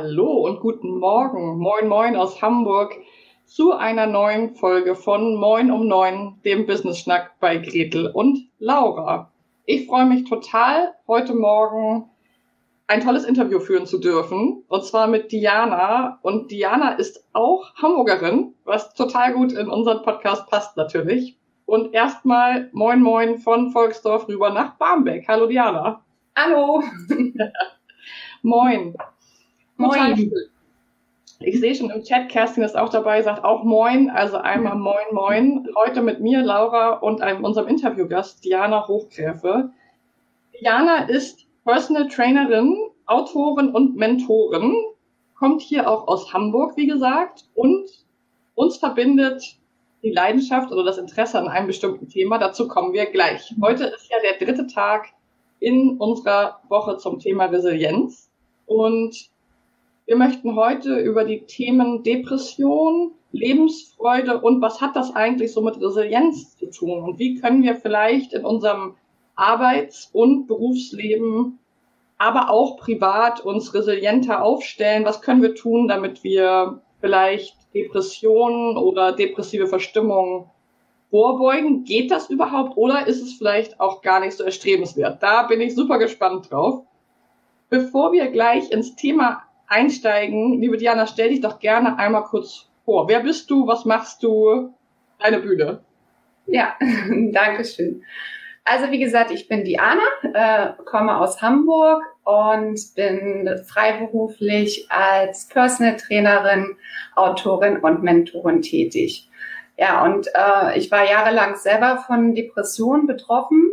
Hallo und guten Morgen. Moin, moin aus Hamburg zu einer neuen Folge von Moin um Neun, dem Business Schnack bei Gretel und Laura. Ich freue mich total, heute Morgen ein tolles Interview führen zu dürfen. Und zwar mit Diana. Und Diana ist auch Hamburgerin, was total gut in unseren Podcast passt natürlich. Und erstmal Moin Moin von Volksdorf rüber nach Barmbek. Hallo Diana. Hallo. Moin. Moin. Ich sehe schon im Chat, Kerstin ist auch dabei, sagt auch Moin, also einmal Moin Moin. Heute mit mir, Laura, und einem, unserem Interviewgast, Diana Hochgräfe. Diana ist Personal Trainerin, Autorin und Mentorin, kommt hier auch aus Hamburg, wie gesagt, und uns verbindet die Leidenschaft oder das Interesse an einem bestimmten Thema. Dazu kommen wir gleich. Heute ist ja der dritte Tag in unserer Woche zum Thema Resilienz und wir möchten heute über die Themen Depression, Lebensfreude und was hat das eigentlich so mit Resilienz zu tun und wie können wir vielleicht in unserem Arbeits- und Berufsleben, aber auch privat uns resilienter aufstellen? Was können wir tun, damit wir vielleicht Depressionen oder depressive Verstimmungen vorbeugen? Geht das überhaupt oder ist es vielleicht auch gar nicht so erstrebenswert? Da bin ich super gespannt drauf. Bevor wir gleich ins Thema einsteigen, liebe Diana, stell dich doch gerne einmal kurz vor. Wer bist du? Was machst du? Deine Bühne. Ja, danke schön. Also wie gesagt, ich bin Diana, äh, komme aus Hamburg und bin freiberuflich als Personal Trainerin, Autorin und Mentorin tätig. Ja, und äh, ich war jahrelang selber von Depressionen betroffen.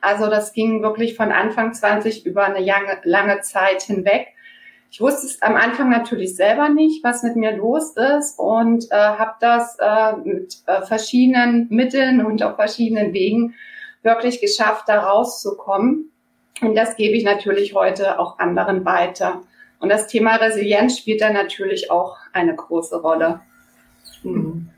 Also das ging wirklich von Anfang 20 über eine lange, lange Zeit hinweg. Ich wusste es am Anfang natürlich selber nicht, was mit mir los ist und äh, habe das äh, mit äh, verschiedenen Mitteln und auf verschiedenen Wegen wirklich geschafft, da rauszukommen. Und das gebe ich natürlich heute auch anderen weiter. Und das Thema Resilienz spielt da natürlich auch eine große Rolle. Hm.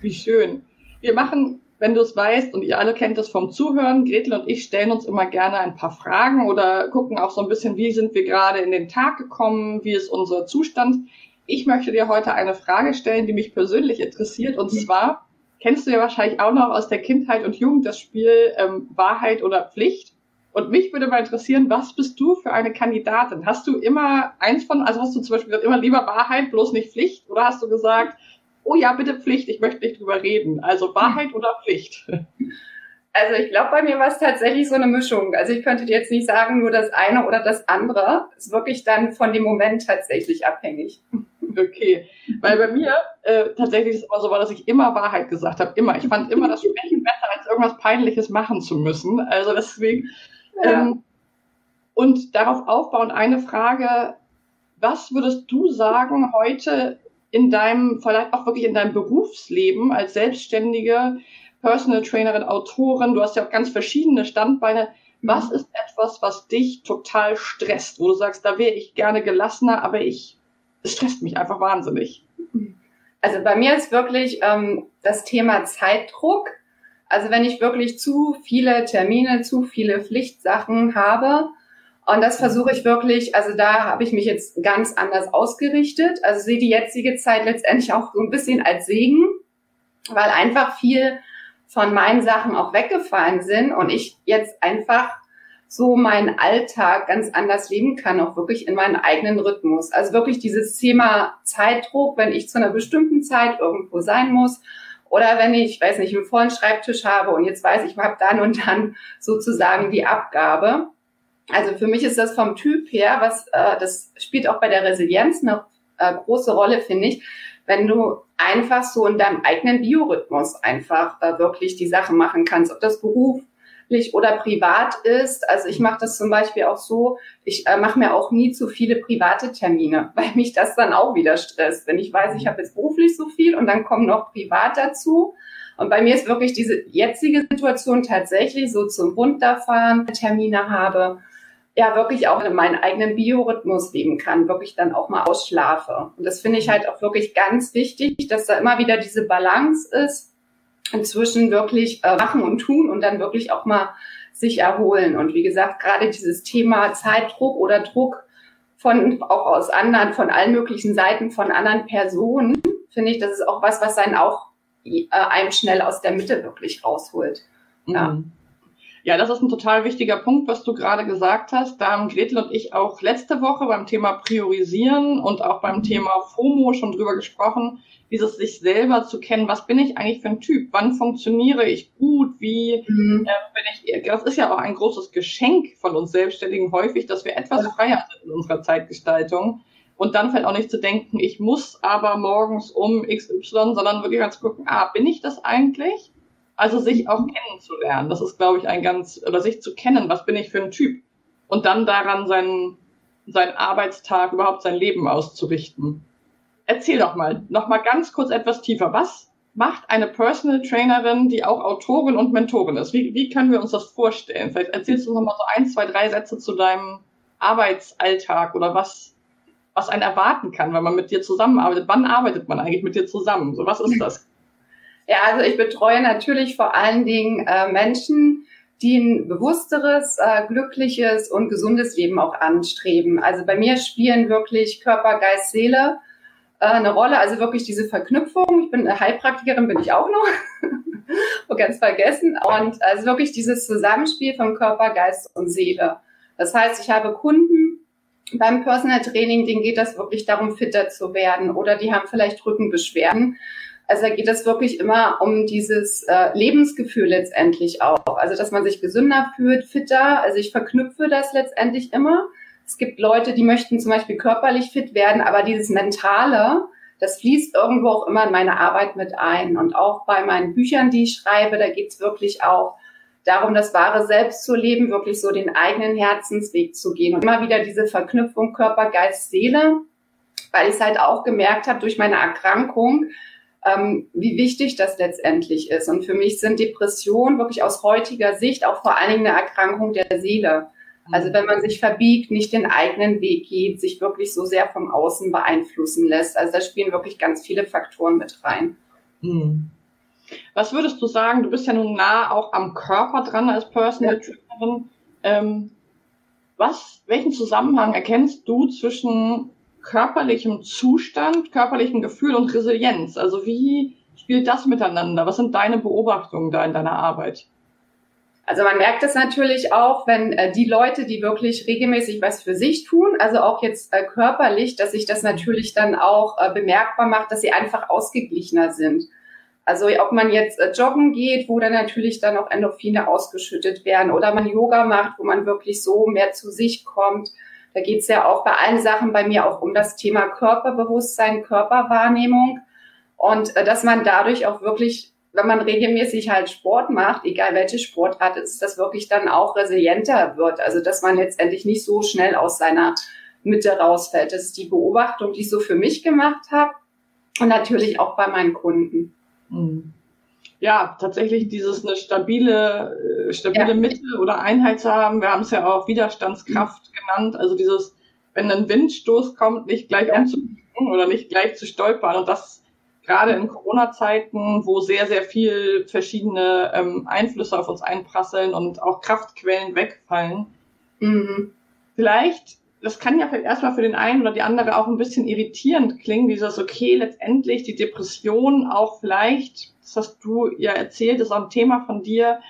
Wie schön. Wir machen, wenn du es weißt und ihr alle kennt es vom Zuhören, Gretel und ich stellen uns immer gerne ein paar Fragen oder gucken auch so ein bisschen, wie sind wir gerade in den Tag gekommen, wie ist unser Zustand. Ich möchte dir heute eine Frage stellen, die mich persönlich interessiert und zwar, kennst du ja wahrscheinlich auch noch aus der Kindheit und Jugend das Spiel ähm, Wahrheit oder Pflicht. Und mich würde mal interessieren, was bist du für eine Kandidatin? Hast du immer eins von, also hast du zum Beispiel gesagt, immer lieber Wahrheit, bloß nicht Pflicht? Oder hast du gesagt, oh ja, bitte Pflicht, ich möchte nicht drüber reden? Also Wahrheit oder Pflicht? Also ich glaube, bei mir war es tatsächlich so eine Mischung. Also ich könnte dir jetzt nicht sagen, nur das eine oder das andere. Ist wirklich dann von dem Moment tatsächlich abhängig. Okay, weil bei mir äh, tatsächlich ist es immer so war, dass ich immer Wahrheit gesagt habe, immer. Ich fand immer das Sprechen besser, als irgendwas Peinliches machen zu müssen. Also deswegen. Ja. Ähm, und darauf aufbauend eine Frage, was würdest du sagen heute in deinem, vielleicht auch wirklich in deinem Berufsleben als Selbstständige, Personal Trainerin, Autorin, du hast ja auch ganz verschiedene Standbeine. Was ist etwas, was dich total stresst, wo du sagst, da wäre ich gerne gelassener, aber ich es stresst mich einfach wahnsinnig. Also bei mir ist wirklich ähm, das Thema Zeitdruck. Also wenn ich wirklich zu viele Termine, zu viele Pflichtsachen habe, und das versuche ich wirklich, also da habe ich mich jetzt ganz anders ausgerichtet. Also sehe die jetzige Zeit letztendlich auch so ein bisschen als Segen, weil einfach viel von meinen Sachen auch weggefallen sind und ich jetzt einfach so meinen Alltag ganz anders leben kann, auch wirklich in meinen eigenen Rhythmus. Also wirklich dieses Thema Zeitdruck, wenn ich zu einer bestimmten Zeit irgendwo sein muss oder wenn ich, weiß nicht, einen vollen Schreibtisch habe und jetzt weiß ich, ich habe dann und dann sozusagen die Abgabe. Also für mich ist das vom Typ her, was äh, das spielt auch bei der Resilienz eine äh, große Rolle, finde ich, wenn du einfach so in deinem eigenen Biorhythmus einfach äh, wirklich die Sachen machen kannst, ob das beruflich oder privat ist. Also ich mache das zum Beispiel auch so, ich äh, mache mir auch nie zu viele private Termine, weil mich das dann auch wieder stresst. Wenn ich weiß, ich habe jetzt beruflich so viel und dann kommen noch privat dazu. Und bei mir ist wirklich diese jetzige Situation tatsächlich so zum Runterfahren Termine habe ja wirklich auch in meinen eigenen Biorhythmus leben kann, wirklich dann auch mal ausschlafe. Und das finde ich halt auch wirklich ganz wichtig, dass da immer wieder diese Balance ist inzwischen wirklich äh, machen und tun und dann wirklich auch mal sich erholen. Und wie gesagt, gerade dieses Thema Zeitdruck oder Druck von auch aus anderen, von allen möglichen Seiten von anderen Personen, finde ich, das ist auch was, was einen auch äh, einem schnell aus der Mitte wirklich rausholt. Ja. Mhm. Ja, das ist ein total wichtiger Punkt, was du gerade gesagt hast. Da haben Gretel und ich auch letzte Woche beim Thema Priorisieren und auch beim Thema FOMO schon drüber gesprochen, dieses sich selber zu kennen, was bin ich eigentlich für ein Typ, wann funktioniere ich gut, wie mhm. äh, bin ich, das ist ja auch ein großes Geschenk von uns Selbstständigen häufig, dass wir etwas freier sind in unserer Zeitgestaltung und dann vielleicht auch nicht zu denken, ich muss aber morgens um XY, sondern wirklich mal zu gucken, ah, bin ich das eigentlich? Also sich auch kennenzulernen. Das ist, glaube ich, ein ganz, oder sich zu kennen, was bin ich für ein Typ? Und dann daran seinen, seinen Arbeitstag, überhaupt sein Leben auszurichten. Erzähl doch mal, noch mal ganz kurz etwas tiefer. Was macht eine Personal Trainerin, die auch Autorin und Mentorin ist? Wie, wie können wir uns das vorstellen? Vielleicht erzählst du noch mal so ein, zwei, drei Sätze zu deinem Arbeitsalltag oder was, was einen erwarten kann, wenn man mit dir zusammenarbeitet. Wann arbeitet man eigentlich mit dir zusammen? So, was ist das? Ja, also ich betreue natürlich vor allen Dingen äh, Menschen, die ein bewussteres, äh, glückliches und gesundes Leben auch anstreben. Also bei mir spielen wirklich Körper, Geist, Seele äh, eine Rolle, also wirklich diese Verknüpfung. Ich bin eine Heilpraktikerin, bin ich auch noch. ganz vergessen. Und also wirklich dieses Zusammenspiel von Körper, Geist und Seele. Das heißt, ich habe Kunden beim Personal Training, denen geht das wirklich darum, fitter zu werden oder die haben vielleicht Rückenbeschwerden. Also da geht es wirklich immer um dieses äh, Lebensgefühl letztendlich auch. Also dass man sich gesünder fühlt, fitter. Also ich verknüpfe das letztendlich immer. Es gibt Leute, die möchten zum Beispiel körperlich fit werden, aber dieses Mentale, das fließt irgendwo auch immer in meine Arbeit mit ein. Und auch bei meinen Büchern, die ich schreibe, da geht es wirklich auch darum, das wahre Selbst zu leben, wirklich so den eigenen Herzensweg zu gehen. Und immer wieder diese Verknüpfung Körper, Geist, Seele, weil ich es halt auch gemerkt habe durch meine Erkrankung, ähm, wie wichtig das letztendlich ist. Und für mich sind Depressionen wirklich aus heutiger Sicht auch vor allen Dingen eine Erkrankung der Seele. Also wenn man sich verbiegt, nicht den eigenen Weg geht, sich wirklich so sehr vom Außen beeinflussen lässt. Also da spielen wirklich ganz viele Faktoren mit rein. Hm. Was würdest du sagen? Du bist ja nun nah auch am Körper dran als Personal Trainerin. Ähm, was, welchen Zusammenhang erkennst du zwischen körperlichem Zustand, körperlichem Gefühl und Resilienz? Also wie spielt das miteinander? Was sind deine Beobachtungen da in deiner Arbeit? Also man merkt es natürlich auch, wenn äh, die Leute, die wirklich regelmäßig was für sich tun, also auch jetzt äh, körperlich, dass sich das natürlich dann auch äh, bemerkbar macht, dass sie einfach ausgeglichener sind. Also ob man jetzt äh, joggen geht, wo dann natürlich dann auch Endorphine ausgeschüttet werden, oder man Yoga macht, wo man wirklich so mehr zu sich kommt da geht es ja auch bei allen Sachen bei mir auch um das Thema Körperbewusstsein, Körperwahrnehmung und äh, dass man dadurch auch wirklich, wenn man regelmäßig halt Sport macht, egal welche Sportart ist, das wirklich dann auch resilienter wird. Also dass man letztendlich nicht so schnell aus seiner Mitte rausfällt. Das ist die Beobachtung, die ich so für mich gemacht habe und natürlich auch bei meinen Kunden. Mhm ja, tatsächlich dieses eine stabile, äh, stabile ja. Mitte oder Einheit zu haben. Wir haben es ja auch Widerstandskraft mhm. genannt. Also dieses, wenn ein Windstoß kommt, nicht gleich ja. umzukippen oder nicht gleich zu stolpern. Und das gerade in Corona-Zeiten, wo sehr, sehr viel verschiedene ähm, Einflüsse auf uns einprasseln und auch Kraftquellen wegfallen. Mhm. Vielleicht, das kann ja vielleicht erstmal für den einen oder die andere auch ein bisschen irritierend klingen, dieses, okay, letztendlich die Depression auch vielleicht das hast du ja erzählt, ist auch ein Thema von dir,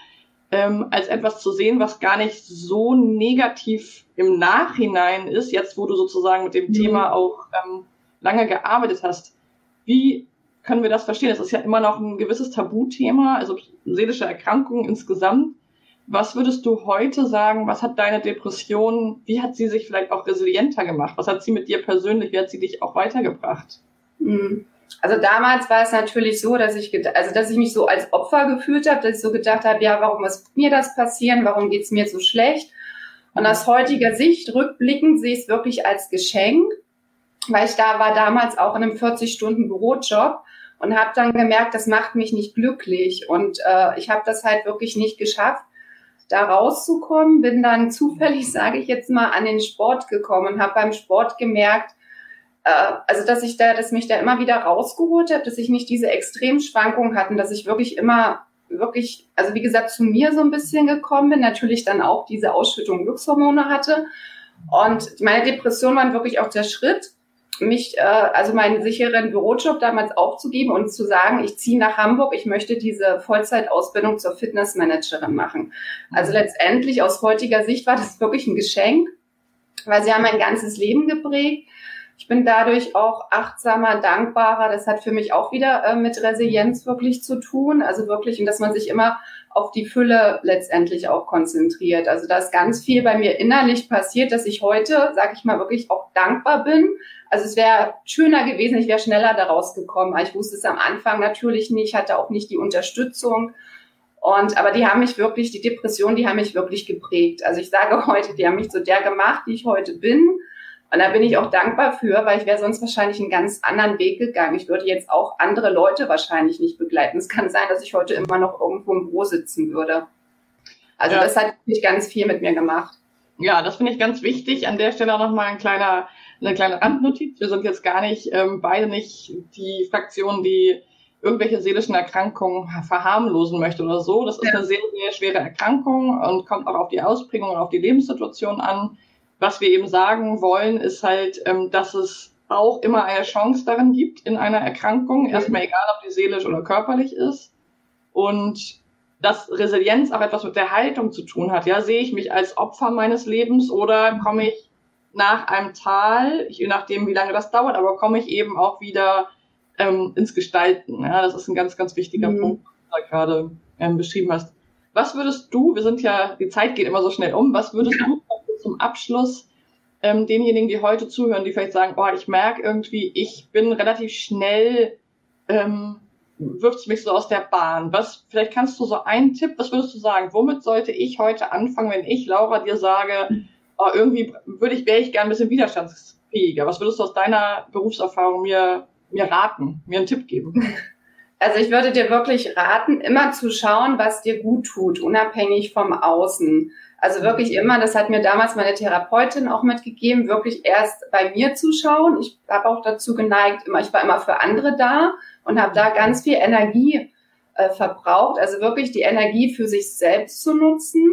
ähm, als etwas zu sehen, was gar nicht so negativ im Nachhinein ist, jetzt wo du sozusagen mit dem mhm. Thema auch ähm, lange gearbeitet hast. Wie können wir das verstehen? Das ist ja immer noch ein gewisses Tabuthema, also seelische Erkrankungen insgesamt. Was würdest du heute sagen, was hat deine Depression, wie hat sie sich vielleicht auch resilienter gemacht? Was hat sie mit dir persönlich, wie hat sie dich auch weitergebracht? Mhm. Also damals war es natürlich so, dass ich, also dass ich mich so als Opfer gefühlt habe, dass ich so gedacht habe, ja, warum muss mir das passieren? Warum geht's mir so schlecht? Und aus heutiger Sicht, rückblickend, sehe ich es wirklich als Geschenk, weil ich da war damals auch in einem 40-Stunden-Bürojob und habe dann gemerkt, das macht mich nicht glücklich. Und äh, ich habe das halt wirklich nicht geschafft, da rauszukommen. Bin dann zufällig, sage ich jetzt mal, an den Sport gekommen und habe beim Sport gemerkt, äh, also dass ich da, dass mich da immer wieder rausgeholt habe, dass ich nicht diese Extremschwankungen hatten, dass ich wirklich immer wirklich, also wie gesagt, zu mir so ein bisschen gekommen bin, natürlich dann auch diese Ausschüttung Glückshormone hatte. Und meine Depression war wirklich auch der Schritt, mich, äh, also meinen sicheren Bürojob damals aufzugeben und zu sagen, ich ziehe nach Hamburg, ich möchte diese Vollzeitausbildung zur Fitnessmanagerin machen. Also letztendlich aus heutiger Sicht war das wirklich ein Geschenk, weil sie haben mein ganzes Leben geprägt. Ich bin dadurch auch achtsamer, dankbarer. Das hat für mich auch wieder äh, mit Resilienz wirklich zu tun. Also wirklich, und dass man sich immer auf die Fülle letztendlich auch konzentriert. Also da ist ganz viel bei mir innerlich passiert, dass ich heute, sag ich mal, wirklich auch dankbar bin. Also es wäre schöner gewesen, ich wäre schneller daraus gekommen. Ich wusste es am Anfang natürlich nicht, hatte auch nicht die Unterstützung. Und aber die haben mich wirklich, die Depression, die haben mich wirklich geprägt. Also ich sage heute, die haben mich zu der gemacht, die ich heute bin. Und da bin ich auch dankbar für, weil ich wäre sonst wahrscheinlich einen ganz anderen Weg gegangen. Ich würde jetzt auch andere Leute wahrscheinlich nicht begleiten. Es kann sein, dass ich heute immer noch irgendwo im Büro sitzen würde. Also ja. das hat mich ganz viel mit mir gemacht. Ja, das finde ich ganz wichtig. An der Stelle auch nochmal ein kleiner, eine kleine Randnotiz. Wir sind jetzt gar nicht, ähm, beide nicht die Fraktion, die irgendwelche seelischen Erkrankungen verharmlosen möchte oder so. Das ist eine sehr, sehr schwere Erkrankung und kommt auch auf die Ausprägung und auf die Lebenssituation an was wir eben sagen wollen, ist halt, ähm, dass es auch immer eine Chance darin gibt in einer Erkrankung, erstmal egal, ob die seelisch oder körperlich ist. Und dass Resilienz auch etwas mit der Haltung zu tun hat. Ja, sehe ich mich als Opfer meines Lebens oder komme ich nach einem Tal, je nachdem, wie lange das dauert, aber komme ich eben auch wieder ähm, ins Gestalten. Ja, das ist ein ganz, ganz wichtiger mhm. Punkt, den du gerade ähm, beschrieben hast. Was würdest du, wir sind ja, die Zeit geht immer so schnell um, was würdest du zum Abschluss ähm, denjenigen, die heute zuhören, die vielleicht sagen, oh, ich merke irgendwie, ich bin relativ schnell, ähm, wirft mich so aus der Bahn. Was, vielleicht kannst du so einen Tipp, was würdest du sagen? Womit sollte ich heute anfangen, wenn ich, Laura, dir sage, oh, irgendwie würde ich, wäre ich gern ein bisschen widerstandsfähiger? Was würdest du aus deiner Berufserfahrung mir, mir raten, mir einen Tipp geben? Also ich würde dir wirklich raten, immer zu schauen, was dir gut tut, unabhängig vom Außen. Also wirklich immer, das hat mir damals meine Therapeutin auch mitgegeben, wirklich erst bei mir zu schauen. Ich habe auch dazu geneigt, immer, ich war immer für andere da und habe da ganz viel Energie äh, verbraucht. Also wirklich die Energie für sich selbst zu nutzen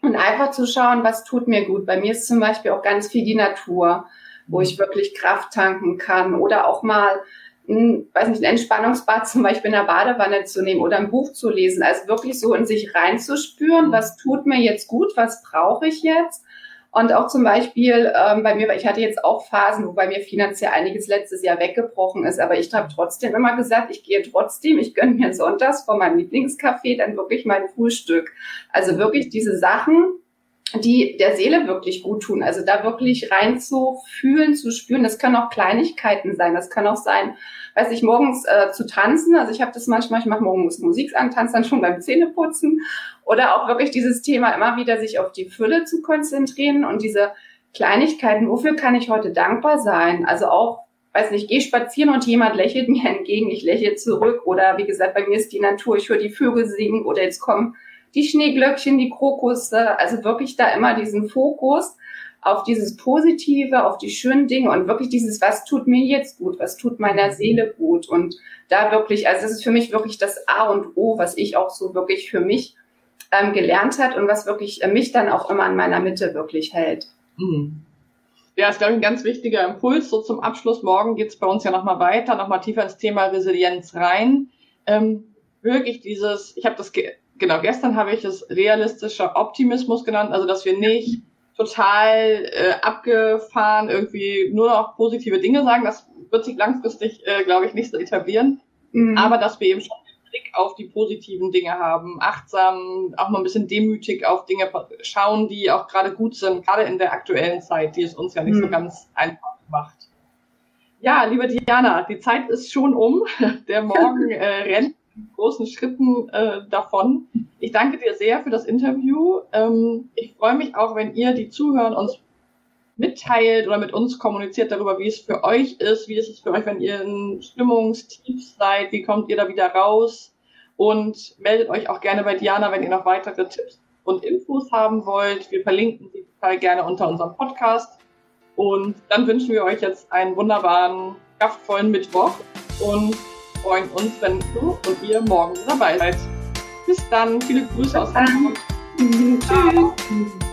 und einfach zu schauen, was tut mir gut. Bei mir ist zum Beispiel auch ganz viel die Natur, wo ich wirklich Kraft tanken kann oder auch mal ein, weiß nicht, ein Entspannungsbad zum Beispiel in der Badewanne zu nehmen oder ein Buch zu lesen. Also wirklich so in sich reinzuspüren, was tut mir jetzt gut, was brauche ich jetzt. Und auch zum Beispiel ähm, bei mir, ich hatte jetzt auch Phasen, wo bei mir finanziell einiges letztes Jahr weggebrochen ist, aber ich habe trotzdem immer gesagt, ich gehe trotzdem, ich gönne mir sonntags vor meinem Lieblingscafé dann wirklich mein Frühstück. Also wirklich diese Sachen, die der Seele wirklich gut tun. Also da wirklich rein zu fühlen, zu spüren. Das können auch Kleinigkeiten sein. Das kann auch sein, weiß ich, morgens äh, zu tanzen. Also ich habe das manchmal, ich mache morgens Musik an, tanze dann schon beim Zähneputzen. Oder auch wirklich dieses Thema immer wieder sich auf die Fülle zu konzentrieren und diese Kleinigkeiten, wofür kann ich heute dankbar sein? Also auch, weiß nicht, gehe spazieren und jemand lächelt mir entgegen, ich lächle zurück. Oder wie gesagt, bei mir ist die Natur, ich höre die Vögel singen oder jetzt kommen die Schneeglöckchen, die Krokusse, also wirklich da immer diesen Fokus auf dieses Positive, auf die schönen Dinge und wirklich dieses, was tut mir jetzt gut, was tut meiner Seele gut und da wirklich, also das ist für mich wirklich das A und O, was ich auch so wirklich für mich ähm, gelernt hat und was wirklich äh, mich dann auch immer an meiner Mitte wirklich hält. Mhm. Ja, ist, glaube ich, ein ganz wichtiger Impuls. So zum Abschluss. Morgen geht's bei uns ja nochmal weiter, nochmal tiefer ins Thema Resilienz rein. Ähm, wirklich dieses, ich habe das genau, gestern habe ich es realistischer Optimismus genannt, also dass wir nicht total äh, abgefahren irgendwie nur noch positive Dinge sagen. Das wird sich langfristig, äh, glaube ich, nicht so etablieren. Mhm. Aber dass wir eben schon den Blick auf die positiven Dinge haben, achtsam, auch mal ein bisschen demütig auf Dinge schauen, die auch gerade gut sind, gerade in der aktuellen Zeit, die es uns ja nicht mhm. so ganz einfach macht. Ja, liebe Diana, die Zeit ist schon um. Der Morgen äh, rennt großen Schritten äh, davon. Ich danke dir sehr für das Interview. Ähm, ich freue mich auch, wenn ihr, die zuhören, uns mitteilt oder mit uns kommuniziert darüber, wie es für euch ist, wie ist es für euch, wenn ihr in Stimmungstief seid, wie kommt ihr da wieder raus und meldet euch auch gerne bei Diana, wenn ihr noch weitere Tipps und Infos haben wollt. Wir verlinken sie total gerne unter unserem Podcast und dann wünschen wir euch jetzt einen wunderbaren, kraftvollen Mittwoch und freuen uns, wenn du und ihr morgen dabei seid. Bis dann. Viele Grüße aus Hamburg. Tschüss.